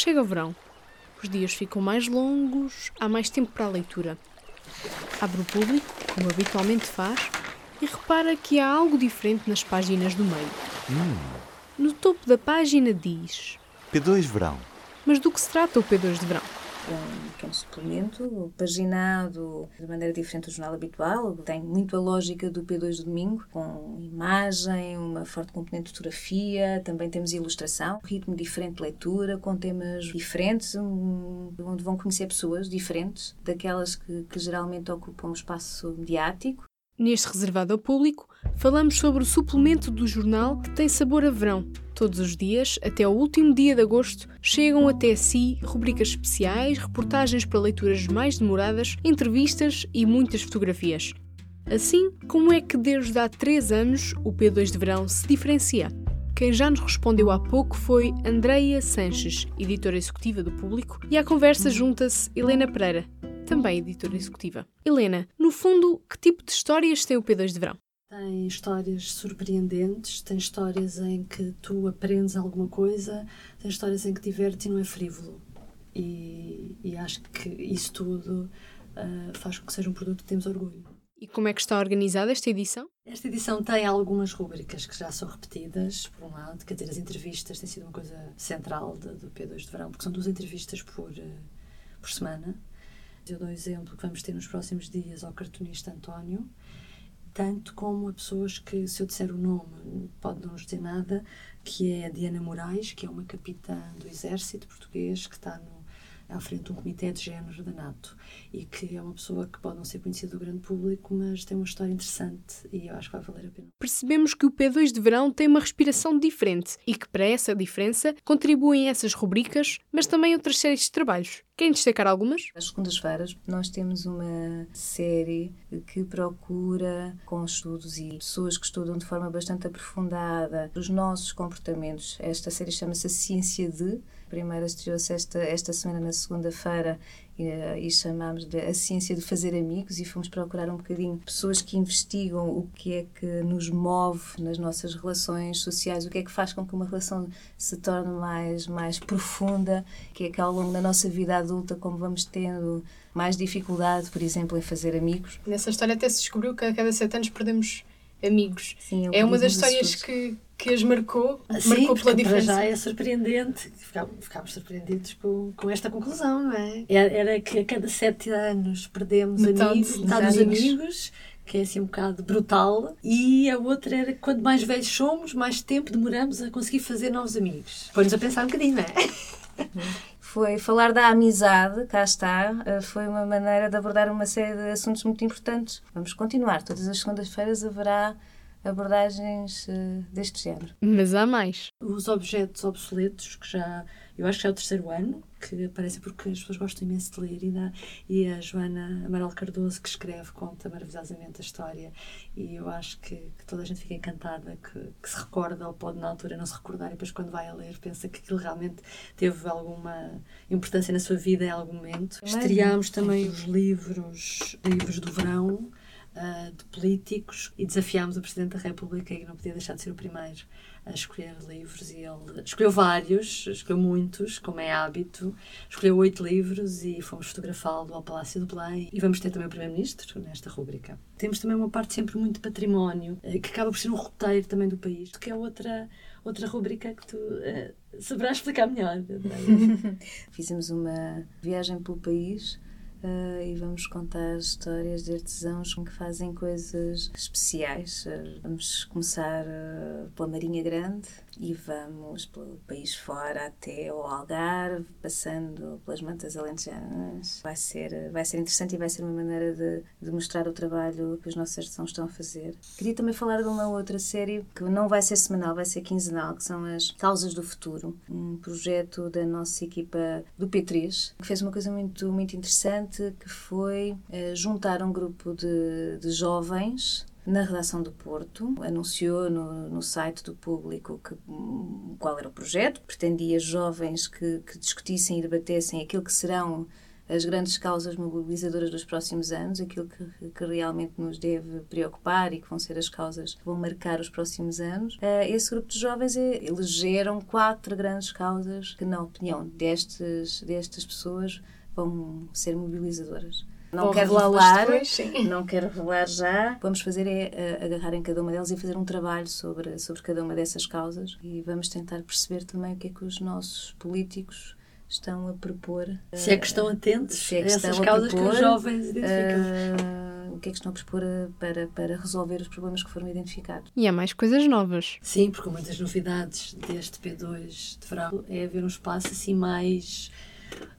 chega o verão. Os dias ficam mais longos, há mais tempo para a leitura. Abre o público, como habitualmente faz, e repara que há algo diferente nas páginas do meio. Hum. No topo da página diz: P2 Verão. Mas do que se trata o P2 de verão? Um, que é um suplemento paginado de maneira diferente do jornal habitual. Tem muito a lógica do P2 de domingo, com imagem, uma forte componente de fotografia, também temos ilustração, ritmo diferente de leitura, com temas diferentes, onde vão conhecer pessoas diferentes daquelas que, que geralmente ocupam o espaço mediático. Neste reservado ao público, falamos sobre o suplemento do jornal que tem sabor a verão. Todos os dias, até ao último dia de agosto, chegam até si rubricas especiais, reportagens para leituras mais demoradas, entrevistas e muitas fotografias. Assim, como é que desde há três anos o P2 de verão se diferencia? Quem já nos respondeu há pouco foi Andreia Sanches, editora executiva do Público, e à conversa junta-se Helena Pereira, também editora executiva. Helena, no fundo, que tipo de histórias tem o P2 de verão? Tem histórias surpreendentes, tem histórias em que tu aprendes alguma coisa, tem histórias em que diverte e não é frívolo. E, e acho que isso tudo uh, faz com que seja um produto que temos orgulho. E como é que está organizada esta edição? Esta edição tem algumas rúbricas que já são repetidas, por um lado, quer dizer, as entrevistas têm sido uma coisa central de, do P2 de verão, porque são duas entrevistas por, uh, por semana eu dou exemplo que vamos ter nos próximos dias ao cartunista António, tanto como a pessoas que, se eu disser o nome, pode não nos dizer nada, que é a Diana Moraes, que é uma capitã do Exército Português, que está no, à frente de um comitê de género da NATO e que é uma pessoa que pode não ser conhecida do grande público, mas tem uma história interessante e eu acho que vai valer a pena. Percebemos que o P2 de verão tem uma respiração diferente e que para essa diferença contribuem essas rubricas, mas também outras séries de trabalhos. Querem destacar algumas? Às segundas-feiras nós temos uma série que procura, com estudos e pessoas que estudam de forma bastante aprofundada os nossos comportamentos. Esta série chama-se A Ciência de. Primeira estreou-se esta, esta semana na segunda-feira e, e chamámos de a ciência de fazer amigos e fomos procurar um bocadinho pessoas que investigam o que é que nos move nas nossas relações sociais, o que é que faz com que uma relação se torne mais, mais profunda, que é que ao longo da nossa vida adulta, como vamos tendo mais dificuldade, por exemplo, em fazer amigos. Nessa história até se descobriu que a cada sete anos perdemos amigos. Sim, é uma das histórias que, que as marcou, Sim, marcou pela diferença. já é surpreendente. Ficámos, ficámos surpreendidos com, com esta conclusão, não é? Era, era que a cada sete anos perdemos Metade, amigos, metade dos amigos, que é assim um bocado brutal. E a outra era que quanto mais velhos somos, mais tempo demoramos a conseguir fazer novos amigos. Põe-nos a pensar um bocadinho, não é? foi falar da amizade, cá está, eh, foi uma maneira de abordar uma série de assuntos muito importantes. Vamos continuar, todas as segundas-feiras haverá abordagens uh, deste género. Mas há mais. Os objetos obsoletos, que já, eu acho que já é o terceiro ano, que aparecem porque as pessoas gostam imenso de ler, e, dá, e a Joana Amaral Cardoso, que escreve, conta maravilhosamente a história, e eu acho que, que toda a gente fica encantada, que, que, se recorda, ou pode na altura não se recordar, e depois quando vai a ler pensa que aquilo realmente teve alguma importância na sua vida em algum momento. Estreámos também os livros, livros do verão, uh, de políticos e desafiámos o Presidente da República e não podia deixar de ser o primeiro a escolher livros e ele escolheu vários, escolheu muitos, como é hábito, escolheu oito livros e fomos fotografá-lo ao Palácio do Belém e vamos ter também o Primeiro-Ministro nesta rúbrica. Temos também uma parte sempre muito de património, eh, que acaba por ser um roteiro também do país, que é outra outra rúbrica que tu uh, saberás explicar melhor. Fizemos uma viagem pelo país Uh, e vamos contar histórias de artesãos que fazem coisas especiais. Uh, vamos começar uh, pela Marinha Grande e vamos pelo país fora até ao Algarve, passando pelas mantas alentejanas. Vai ser, vai ser interessante e vai ser uma maneira de, de mostrar o trabalho que os nossos artesãos estão a fazer. Queria também falar de uma outra série que não vai ser semanal, vai ser quinzenal, que são as Causas do Futuro, um projeto da nossa equipa do P3, que fez uma coisa muito, muito interessante, que foi uh, juntar um grupo de, de jovens na redação do Porto, anunciou no, no site do público que, qual era o projeto, pretendia jovens que, que discutissem e debatessem aquilo que serão as grandes causas mobilizadoras dos próximos anos, aquilo que, que realmente nos deve preocupar e que vão ser as causas que vão marcar os próximos anos. Uh, esse grupo de jovens elegeram quatro grandes causas que, na opinião destes, destas pessoas, vão ser mobilizadoras. Não quero revelar, não quero revelar já. O que vamos fazer é uh, agarrar em cada uma delas e fazer um trabalho sobre, sobre cada uma dessas causas e vamos tentar perceber também o que é que os nossos políticos estão a propor. Se é que estão atentos é que a essas causas propor, que os jovens identificam. Uh, o que é que estão a propor para, para resolver os problemas que foram identificados. E há mais coisas novas. Sim, porque uma das novidades deste P2 de verão é haver um espaço assim mais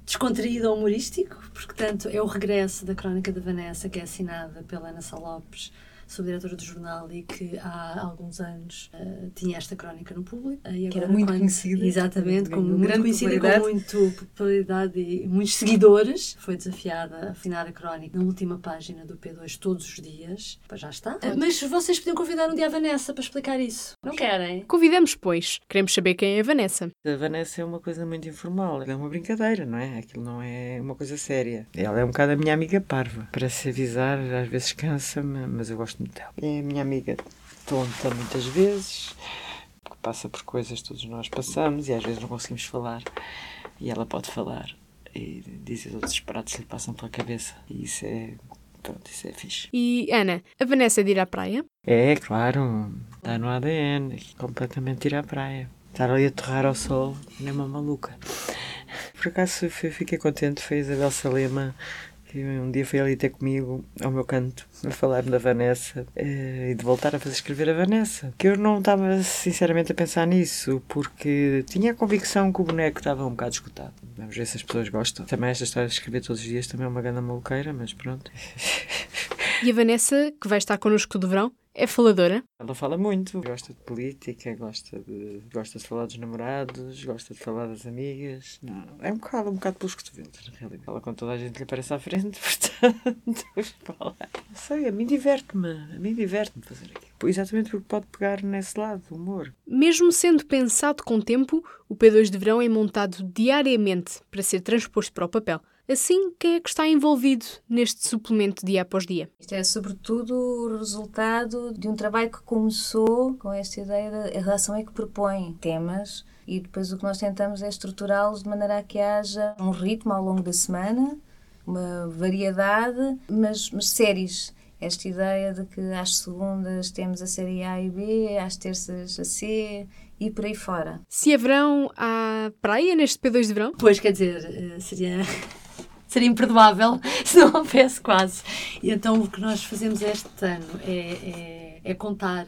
descontraído ou humorístico, porque tanto é o regresso da Crónica da Vanessa, que é assinada pela Ana Salopes, sou diretora do jornal e que há alguns anos uh, tinha esta crónica no público. Uh, que era muito quando, conhecida. Exatamente, como muito grande conhecida e com muito popularidade e muitos seguidores. Foi desafiada a afinar a crónica na última página do P2 todos os dias. Pois já está. Uh, mas vocês podiam convidar um dia a Vanessa para explicar isso. Não querem? Convidamos, pois. Queremos saber quem é a Vanessa. A Vanessa é uma coisa muito informal. É uma brincadeira, não é? Aquilo não é uma coisa séria. Ela é um bocado a minha amiga parva. Para se avisar, às vezes cansa-me, mas eu gosto muito dela. É a minha amiga tonta muitas vezes, que passa por coisas que todos nós passamos e às vezes não conseguimos falar. E ela pode falar e dizer outros disparates que lhe passam pela cabeça. E isso é. Pronto, isso é fixe. E Ana, a Vanessa é de ir à praia? É, claro. Está no ADN. Completamente ir à praia. Estar ali a torrar ao sol, nem uma maluca. Por acaso fiquei contente, foi a Isabel Salema que um dia foi ali ter comigo ao meu canto a falar da Vanessa eh, e de voltar a fazer escrever a Vanessa. Que eu não estava sinceramente a pensar nisso, porque tinha a convicção que o boneco estava um bocado escutado. Vamos ver se as pessoas gostam. Também esta história de escrever todos os dias também é uma grande maluqueira, mas pronto. E a Vanessa, que vai estar connosco do verão, é faladora? Ela fala muito, gosta de política, gosta de, gosta de falar dos namorados, gosta de falar das amigas. Não, é um bocado, um bocado pelos cotovelos, na realidade. Ela com toda a gente lhe aparece à frente, portanto. Não sei, a mim diverte-me, a mim diverte-me fazer aquilo. Exatamente porque pode pegar nesse lado, o humor. Mesmo sendo pensado com tempo, o P2 de Verão é montado diariamente para ser transposto para o papel. Assim, quem é que está envolvido neste suplemento dia após dia? Isto é, sobretudo, o resultado de um trabalho que começou com esta ideia da relação é que propõe temas e depois o que nós tentamos é estruturá-los de maneira a que haja um ritmo ao longo da semana, uma variedade, mas, mas séries. Esta ideia de que às segundas temos a série A e B, às terças a C e por aí fora. Se é verão, há praia neste P2 de verão? Pois, quer dizer, eh, seria seria imperdoável se não houvesse quase. E então o que nós fazemos este ano é, é, é contar,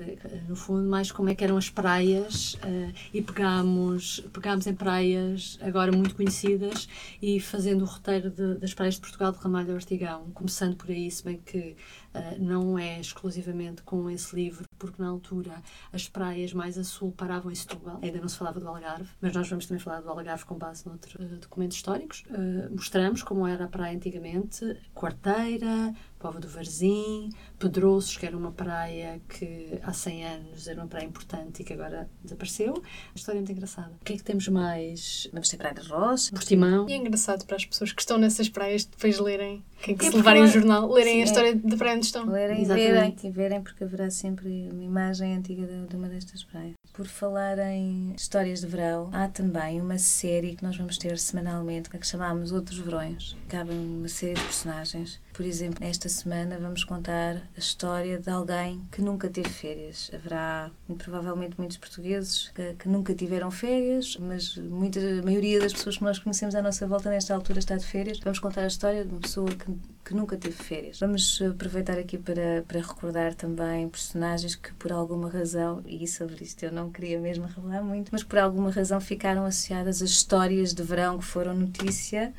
no fundo, mais como é que eram as praias uh, e pegámos, pegámos em praias agora muito conhecidas e fazendo o roteiro de, das praias de Portugal de Ramalho Ortigão, começando por aí, se bem que uh, não é exclusivamente com esse livro, porque na altura as praias mais a sul paravam em Setúbal, ainda não se falava do Algarve, mas nós vamos também falar do Algarve com base noutros uh, documentos históricos. Uh, mostramos como era a praia antigamente, Quarteira, Pova do Varzim, Pedroços, que era uma praia que há 100 anos era uma praia importante e que agora desapareceu. A história é muito engraçada. O que é que temos mais? Vamos ter Praia de Rocha, Portimão. E é engraçado para as pessoas que estão nessas praias depois lerem, quem que é se levarem o jornal, lerem Sim, a história é. da praia onde estão. Lerem e verem, e verem, porque haverá sempre uma imagem antiga de, de uma destas praias. Por falar em histórias de verão, há também uma série que nós vamos ter semanalmente, que chamamos Outros Verões. Cabe uma série de personagens por exemplo, esta semana vamos contar a história de alguém que nunca teve férias. Haverá, muito provavelmente, muitos portugueses que, que nunca tiveram férias, mas muita, a maioria das pessoas que nós conhecemos à nossa volta nesta altura está de férias. Vamos contar a história de uma pessoa que, que nunca teve férias. Vamos aproveitar aqui para, para recordar também personagens que, por alguma razão, e sobre isto eu não queria mesmo revelar muito, mas por alguma razão ficaram associadas a histórias de verão que foram notícia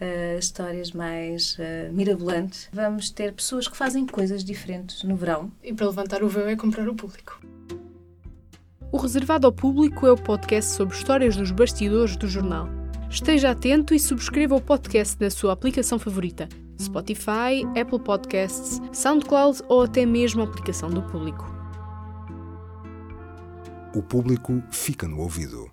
uh, histórias mais uh, mirabolantes. Vamos ter pessoas que fazem coisas diferentes no verão. E para levantar o véu é comprar o público. O Reservado ao Público é o podcast sobre histórias dos bastidores do jornal. Esteja atento e subscreva o podcast na sua aplicação favorita: Spotify, Apple Podcasts, SoundCloud ou até mesmo a aplicação do público. O público fica no ouvido.